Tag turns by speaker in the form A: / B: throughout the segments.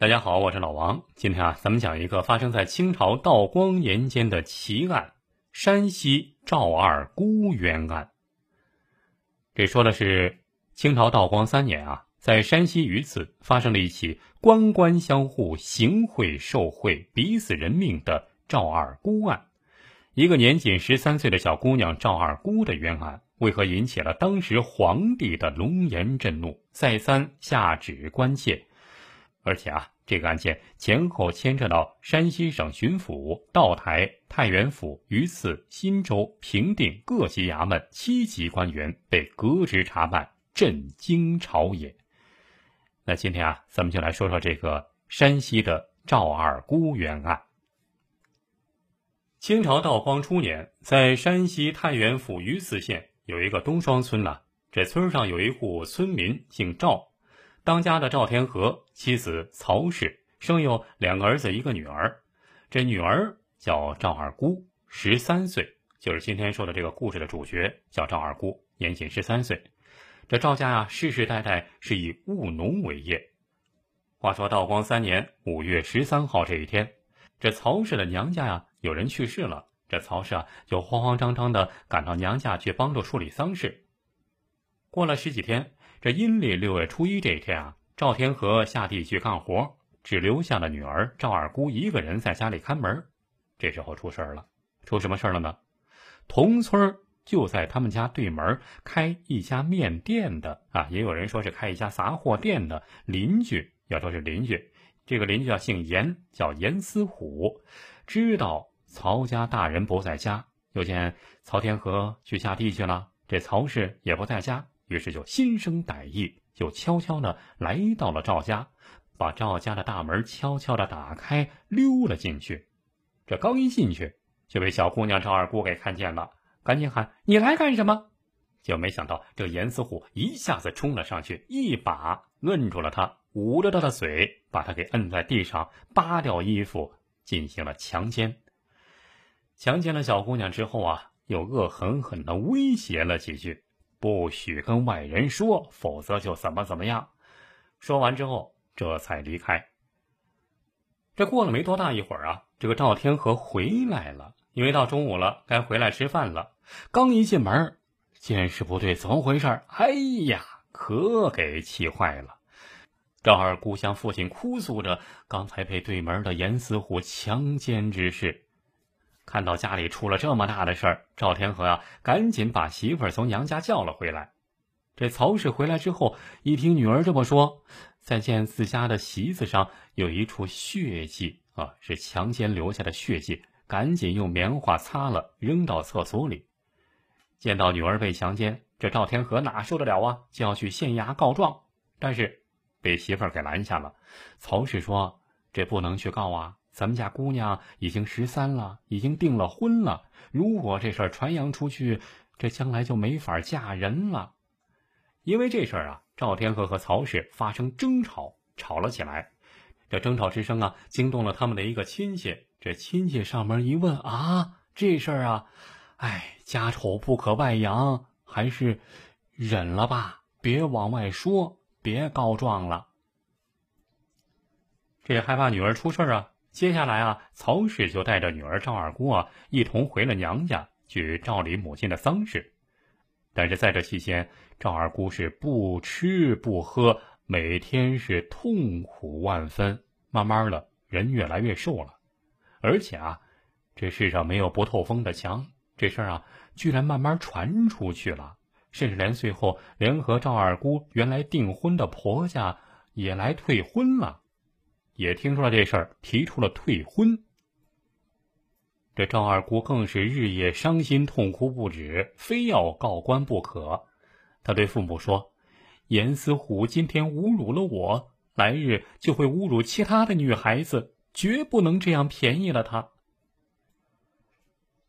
A: 大家好，我是老王。今天啊，咱们讲一个发生在清朝道光年间的奇案——山西赵二姑冤案。这说的是清朝道光三年啊，在山西榆次发生了一起官官相护、行贿受贿、逼死人命的赵二姑案。一个年仅十三岁的小姑娘赵二姑的冤案，为何引起了当时皇帝的龙颜震怒，再三下旨关切？而且啊，这个案件前后牵扯到山西省巡抚、道台、太原府、榆次、忻州、平定各级衙门七级官员被革职查办，震惊朝野。那今天啊，咱们就来说说这个山西的赵二姑冤案。清朝道光初年，在山西太原府榆次县有一个东双村呢，这村上有一户村民姓赵。当家的赵天和，妻子曹氏，生有两个儿子，一个女儿。这女儿叫赵二姑，十三岁，就是今天说的这个故事的主角，叫赵二姑，年仅十三岁。这赵家呀，世世代代是以务农为业。话说道光三年五月十三号这一天，这曹氏的娘家呀，有人去世了，这曹氏啊，就慌慌张张的赶到娘家去帮助处理丧事。过了十几天。这阴历六月初一这一天啊，赵天和下地去干活，只留下了女儿赵二姑一个人在家里看门。这时候出事儿了，出什么事儿了呢？同村就在他们家对门开一家面店的啊，也有人说是开一家杂货店的邻居，要说是邻居，这个邻居啊姓严，叫严思虎，知道曹家大人不在家，又见曹天和去下地去了，这曹氏也不在家。于是就心生歹意，就悄悄的来到了赵家，把赵家的大门悄悄的打开，溜了进去。这刚一进去，就被小姑娘赵二姑给看见了，赶紧喊：“你来干什么？”就没想到这严思虎一下子冲了上去，一把摁住了他，捂着他的嘴，把他给摁在地上，扒掉衣服，进行了强奸。强奸了小姑娘之后啊，又恶狠狠的威胁了几句。不许跟外人说，否则就怎么怎么样。说完之后，这才离开。这过了没多大一会儿啊，这个赵天和回来了，因为到中午了，该回来吃饭了。刚一进门，见势不对，怎么回事？哎呀，可给气坏了！赵二姑向父亲哭诉着刚才被对门的严思虎强奸之事。看到家里出了这么大的事儿，赵天和呀，赶紧把媳妇儿从娘家叫了回来。这曹氏回来之后，一听女儿这么说，再见自家的席子上有一处血迹啊，是强奸留下的血迹，赶紧用棉花擦了，扔到厕所里。见到女儿被强奸，这赵天和哪受得了啊，就要去县衙告状，但是被媳妇儿给拦下了。曹氏说：“这不能去告啊。”咱们家姑娘已经十三了，已经订了婚了。如果这事儿传扬出去，这将来就没法嫁人了。因为这事儿啊，赵天和和曹氏发生争吵，吵了起来。这争吵之声啊，惊动了他们的一个亲戚。这亲戚上门一问啊，这事儿啊，哎，家丑不可外扬，还是忍了吧，别往外说，别告状了。这也害怕女儿出事啊。接下来啊，曹氏就带着女儿赵二姑啊，一同回了娘家去照理母亲的丧事。但是在这期间，赵二姑是不吃不喝，每天是痛苦万分。慢慢的，人越来越瘦了，而且啊，这世上没有不透风的墙，这事儿啊，居然慢慢传出去了，甚至连最后连和赵二姑原来订婚的婆家也来退婚了。也听说了这事儿，提出了退婚。这赵二姑更是日夜伤心痛哭不止，非要告官不可。他对父母说：“严思虎今天侮辱了我，来日就会侮辱其他的女孩子，绝不能这样便宜了他。”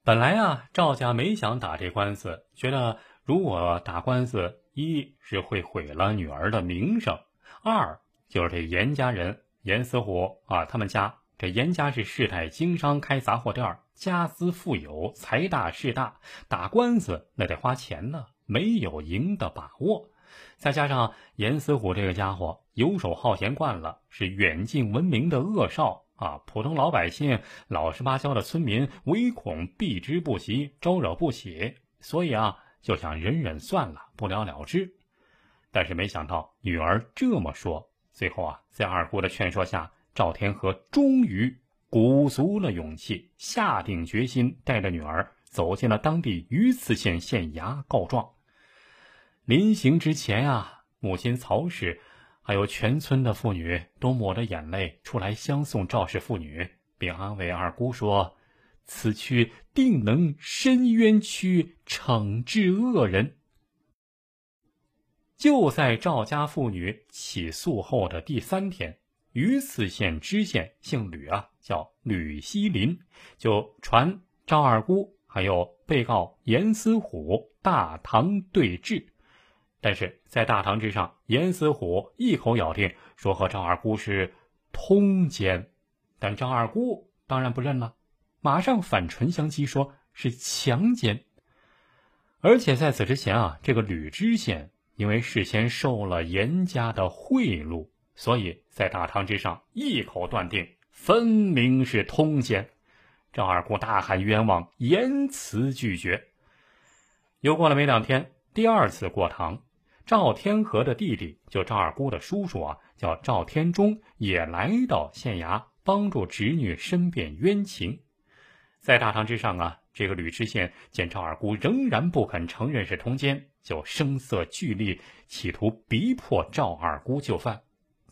A: 本来啊，赵家没想打这官司，觉得如果打官司，一是会毁了女儿的名声，二就是这严家人。严思虎啊，他们家这严家是世代经商，开杂货店，家资富有，财大势大。打官司那得花钱呢，没有赢的把握。再加上严思虎这个家伙游手好闲惯了，是远近闻名的恶少啊！普通老百姓、老实巴交的村民唯恐避之不及，招惹不起，所以啊，就想忍忍算了，不了了之。但是没想到女儿这么说，最后啊，在二姑的劝说下，赵天和终于鼓足了勇气，下定决心，带着女儿走进了当地榆次县县衙告状。临行之前啊，母亲曹氏，还有全村的妇女都抹着眼泪出来相送赵氏父女，并安慰二姑说：“此去定能伸冤屈，惩治恶人。”就在赵家妇女起诉后的第三天，榆次县知县姓吕啊，叫吕锡林，就传赵二姑还有被告严思虎大堂对质。但是在大堂之上，严思虎一口咬定说和赵二姑是通奸，但赵二姑当然不认了，马上反唇相讥，说是强奸。而且在此之前啊，这个吕知县。因为事先受了严家的贿赂，所以在大堂之上一口断定，分明是通奸。赵二姑大喊冤枉，严词拒绝。又过了没两天，第二次过堂，赵天和的弟弟，就赵二姑的叔叔啊，叫赵天忠，也来到县衙帮助侄女申辩冤情。在大堂之上啊，这个吕知县见赵二姑仍然不肯承认是通奸。就声色俱厉，企图逼迫赵二姑就范。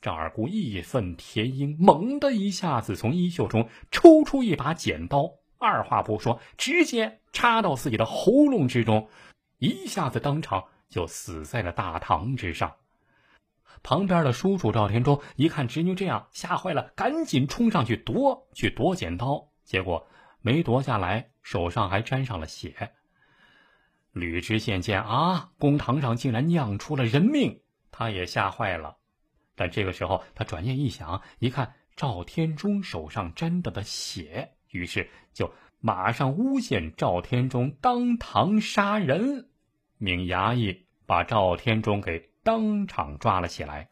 A: 赵二姑义愤填膺，猛地一下子从衣袖中抽出一把剪刀，二话不说，直接插到自己的喉咙之中，一下子当场就死在了大堂之上。旁边的叔叔赵天忠一看侄女这样，吓坏了，赶紧冲上去夺，去夺剪刀，结果没夺下来，手上还沾上了血。吕知县见啊，公堂上竟然酿出了人命，他也吓坏了。但这个时候，他转念一想，一看赵天忠手上沾的的血，于是就马上诬陷赵天忠当堂杀人，命衙役把赵天忠给当场抓了起来。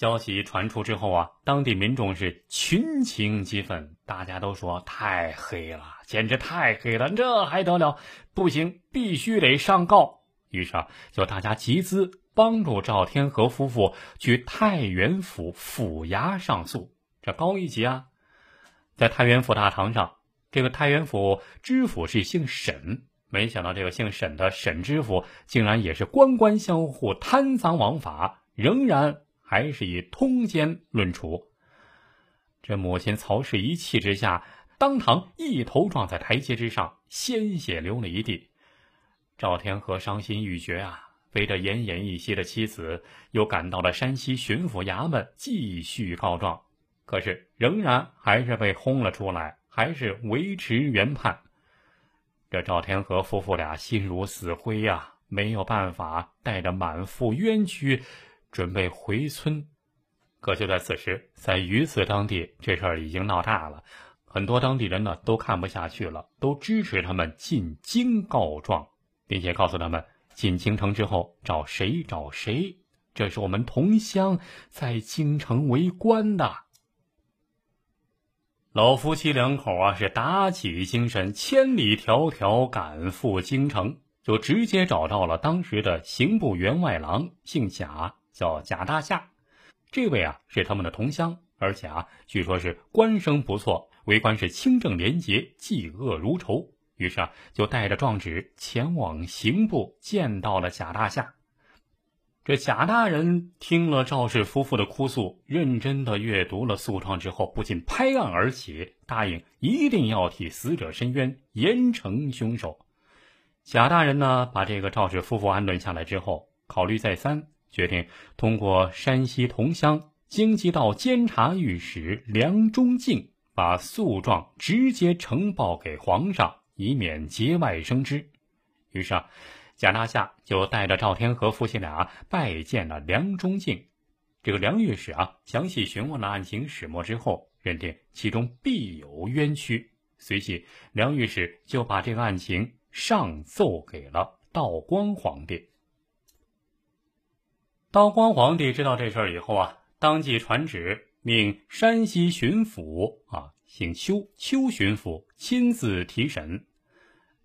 A: 消息传出之后啊，当地民众是群情激愤，大家都说太黑了，简直太黑了，这还得了？不行，必须得上告。于是啊，就大家集资帮助赵天和夫妇去太原府府衙上诉。这高一级啊，在太原府大堂上，这个太原府知府是姓沈，没想到这个姓沈的沈知府竟然也是官官相护、贪赃枉法，仍然。还是以通奸论处。这母亲曹氏一气之下，当堂一头撞在台阶之上，鲜血流了一地。赵天和伤心欲绝啊，背着奄奄一息的妻子，又赶到了山西巡抚衙门继续告状。可是仍然还是被轰了出来，还是维持原判。这赵天和夫妇俩心如死灰呀，没有办法，带着满腹冤屈。准备回村，可就在此时，在榆次当地，这事儿已经闹大了。很多当地人呢都看不下去了，都支持他们进京告状，并且告诉他们进京城之后找谁找谁。这是我们同乡在京城为官的。老夫妻两口啊，是打起精神，千里迢迢赶赴京城，就直接找到了当时的刑部员外郎，姓贾。叫贾大夏，这位啊是他们的同乡，而且啊据说是官声不错，为官是清正廉洁，嫉恶如仇。于是啊就带着状纸前往刑部，见到了贾大夏。这贾大人听了赵氏夫妇的哭诉，认真的阅读了诉状之后，不禁拍案而起，答应一定要替死者伸冤，严惩凶手。贾大人呢把这个赵氏夫妇安顿下来之后，考虑再三。决定通过山西同乡京畿道监察御史梁中敬，把诉状直接呈报给皇上，以免节外生枝。于是啊，贾大夏就带着赵天和夫妻俩拜见了梁中敬。这个梁御史啊，详细询问了案情始末之后，认定其中必有冤屈，随即，梁御史就把这个案情上奏给了道光皇帝。道光皇帝知道这事儿以后啊，当即传旨，命山西巡抚啊，姓邱，邱巡抚亲自提审。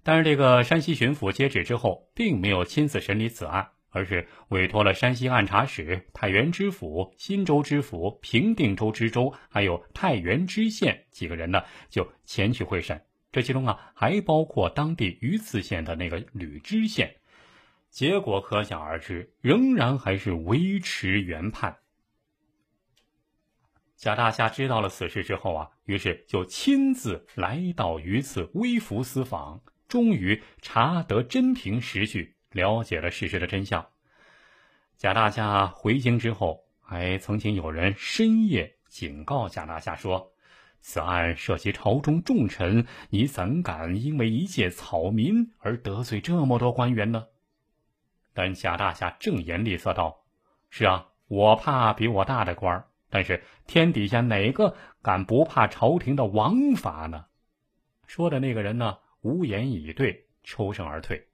A: 但是，这个山西巡抚接旨之后，并没有亲自审理此案，而是委托了山西按察使、太原知府、新州知府、平定州知州，还有太原知县几个人呢，就前去会审。这其中啊，还包括当地榆次县的那个吕知县。结果可想而知，仍然还是维持原判。贾大侠知道了此事之后啊，于是就亲自来到榆次微服私访。终于查得真凭实据，了解了事实的真相。贾大侠回京之后，还曾经有人深夜警告贾大侠说：“此案涉及朝中重臣，你怎敢因为一介草民而得罪这么多官员呢？”但贾大侠正颜厉色道：“是啊，我怕比我大的官儿但是天底下哪个敢不怕朝廷的王法呢？”说的那个人呢？无言以对，抽身而退。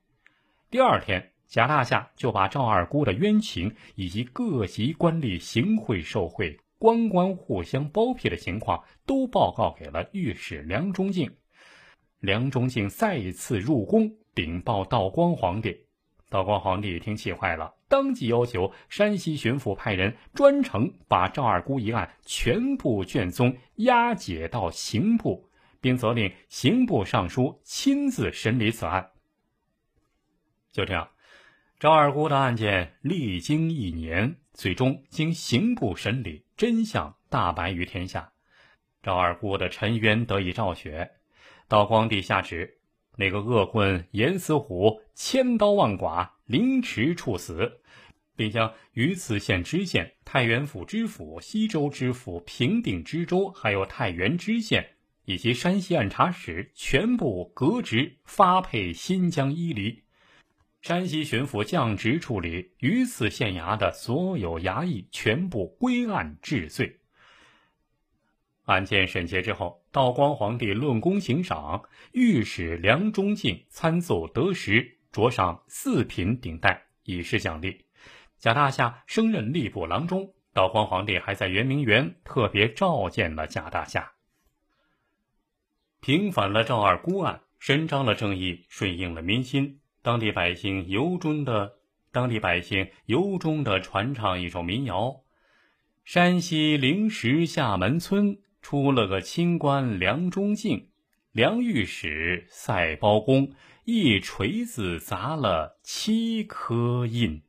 A: 第二天，贾大夏就把赵二姑的冤情以及各级官吏行贿受贿、官官互相包庇的情况都报告给了御史梁中敬。梁中敬再一次入宫禀报道光皇帝。道光皇帝一听气坏了，当即要求山西巡抚派人专程把赵二姑一案全部卷宗押解到刑部。并责令刑部尚书亲自审理此案。就这样，赵二姑的案件历经一年，最终经刑部审理，真相大白于天下，赵二姑的沉冤得以昭雪。道光帝下旨，那个恶棍严思虎千刀万剐，凌迟处死，并将榆次县知县、太原府知府、西州知府、平定知州，还有太原知县。以及山西按察使全部革职，发配新疆伊犁。山西巡抚降职处理榆次县衙的所有衙役，全部归案治罪。案件审结之后，道光皇帝论功行赏，御史梁中敬参奏得实，着上四品顶戴，以示奖励。贾大夏升任吏部郎中。道光皇帝还在圆明园特别召见了贾大夏。平反了赵二姑案，伸张了正义，顺应了民心。当地百姓由衷的，当地百姓由衷的传唱一首民谣：山西灵石厦门村出了个清官梁中敬，梁御史赛包公，一锤子砸了七颗印。